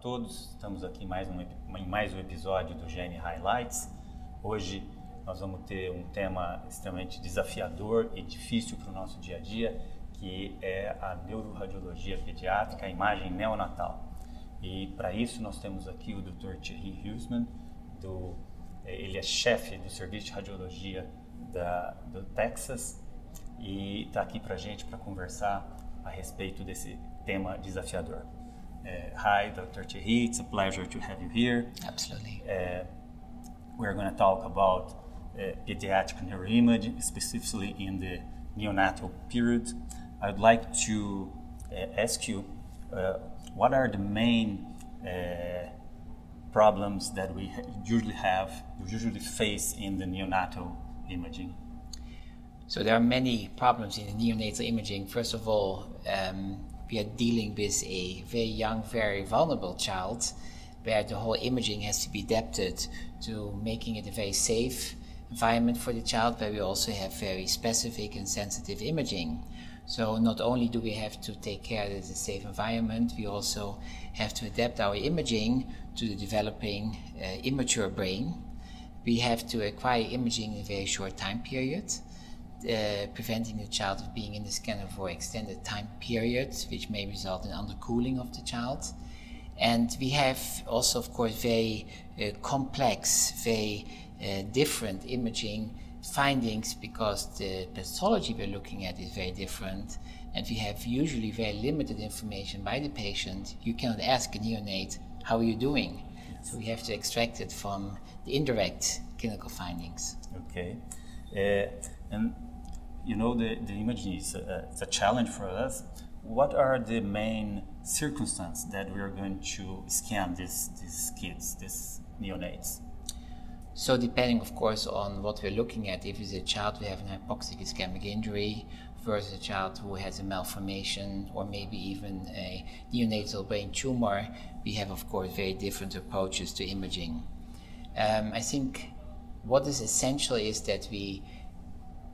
todos, estamos aqui em mais um, em mais um episódio do Gene Highlights. Hoje nós vamos ter um tema extremamente desafiador e difícil para o nosso dia a dia, que é a neuroradiologia pediátrica, a imagem neonatal. E para isso nós temos aqui o Dr. Thierry Huseman, do, eh, ele é chefe do serviço de radiologia da, do Texas e está aqui para gente para conversar a respeito desse tema desafiador. Uh, hi, Dr. Thierry. It's a pleasure to have you here. Absolutely. Uh, we're going to talk about uh, pediatric neuroimaging, specifically in the neonatal period. I'd like to ask you what are the main problems that we usually have, usually face in the neonatal imaging? So there are many problems in the neonatal imaging. First of all, um, we are dealing with a very young, very vulnerable child where the whole imaging has to be adapted to making it a very safe environment for the child, where we also have very specific and sensitive imaging. So not only do we have to take care that it's a safe environment, we also have to adapt our imaging to the developing uh, immature brain. We have to acquire imaging in a very short time period uh, preventing the child of being in the scanner for extended time periods, which may result in undercooling of the child. And we have also, of course, very uh, complex, very uh, different imaging findings because the pathology we're looking at is very different. And we have usually very limited information by the patient. You cannot ask a neonate, How are you doing? So we have to extract it from the indirect clinical findings. Okay. Uh, and you know, the, the imaging is a, it's a challenge for us. What are the main circumstances that we are going to scan these, these kids, these neonates? So depending, of course, on what we're looking at, if it's a child who has an hypoxic ischemic injury versus a child who has a malformation or maybe even a neonatal brain tumor, we have, of course, very different approaches to imaging. Um, I think what is essential is that we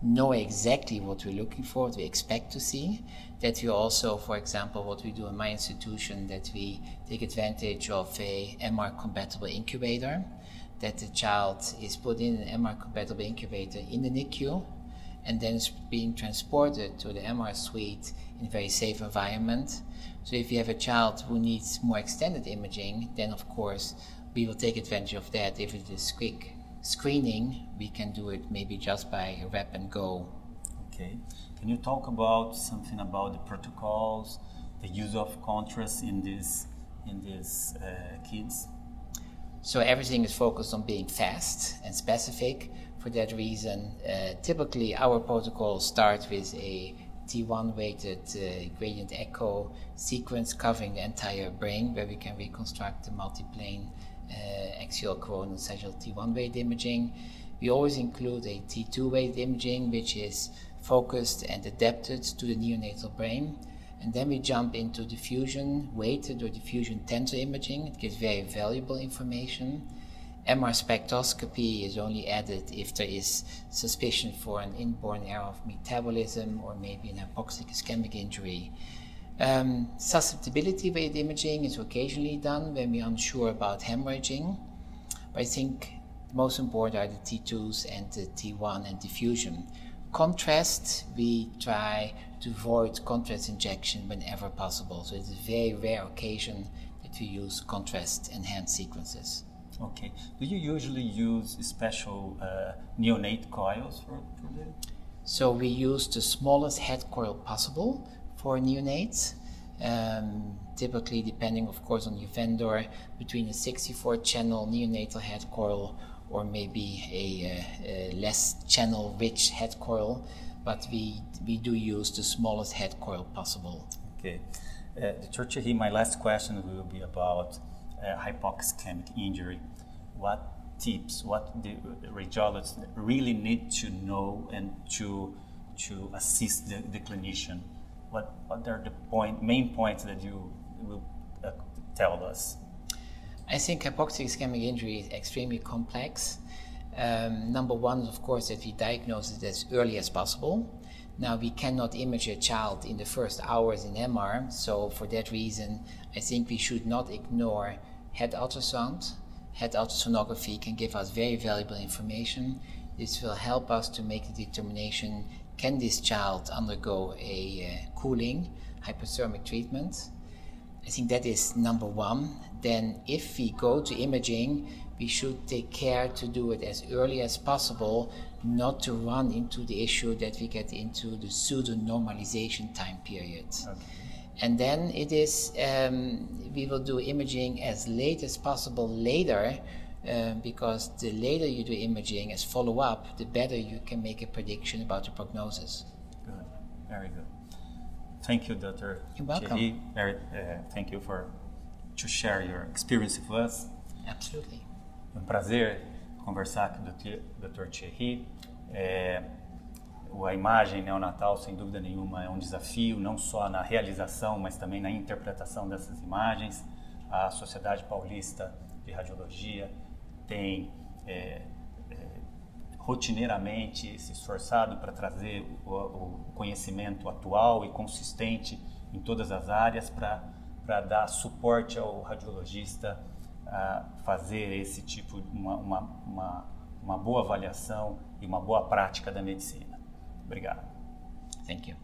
know exactly what we're looking for, what we expect to see. That we also, for example, what we do in my institution, that we take advantage of a MR compatible incubator, that the child is put in an MR compatible incubator in the NICU and then is being transported to the MR suite in a very safe environment. So if you have a child who needs more extended imaging, then of course we will take advantage of that if it is quick screening, we can do it maybe just by a rep and go. Okay. Can you talk about something about the protocols, the use of contrast in these in these uh, kids? So everything is focused on being fast and specific. For that reason, uh, typically our protocols start with a T1 weighted uh, gradient echo sequence covering the entire brain, where we can reconstruct the multiplane Uh, axial coronal sagittal T1 weight imaging. We always include a T2 weight imaging, which is focused and adapted to the neonatal brain. And then we jump into diffusion weighted or diffusion tensor imaging. It gives very valuable information. MR spectroscopy is only added if there is suspicion for an inborn error of metabolism or maybe an hypoxic ischemic injury. Um, susceptibility weight imaging is occasionally done when we're unsure about hemorrhaging, but I think most important are the T2s and the T1 and diffusion. Contrast, we try to avoid contrast injection whenever possible, so it's a very rare occasion that we use contrast enhanced sequences. Okay. Do you usually use special uh, neonate coils for, for that? So we use the smallest head coil possible for neonates. Um, typically, depending, of course, on your vendor, between a 64 channel neonatal head coil or maybe a, a, a less channel rich head coil, but we, we do use the smallest head coil possible. Okay. Uh, Dr. He, my last question will be about uh, hypoxemic injury. What tips, what the radiologists really need to know and to, to assist the, the clinician what, are the point, main points that you will uh, tell us? I think hypoxic ischemic injury is extremely complex. Um, number one of course, that we diagnose it as early as possible. Now we cannot image a child in the first hours in MR, so for that reason, I think we should not ignore head ultrasound. Head ultrasonography can give us very valuable information. This will help us to make the determination can this child undergo a uh, cooling hypothermic treatment? I think that is number one. Then, if we go to imaging, we should take care to do it as early as possible, not to run into the issue that we get into the pseudo normalization time period. Okay. And then it is, um, we will do imaging as late as possible later, uh, because the later you do imaging as follow up, the better you can make a prediction about the prognosis. Good, very good. Thank you, Dr. You're welcome. Very, uh, thank you for to share your experience with us. Absolutely. É um prazer conversar com o Dr. Thierry. É, a imagem neonatal, sem dúvida nenhuma, é um desafio, não só na realização, mas também na interpretação dessas imagens. A Sociedade Paulista de Radiologia tem é, rotineiramente se esforçado para trazer o, o, conhecimento atual e consistente em todas as áreas para dar suporte ao radiologista a fazer esse tipo de uma, uma, uma, uma boa avaliação e uma boa prática da medicina. Obrigado. Thank you.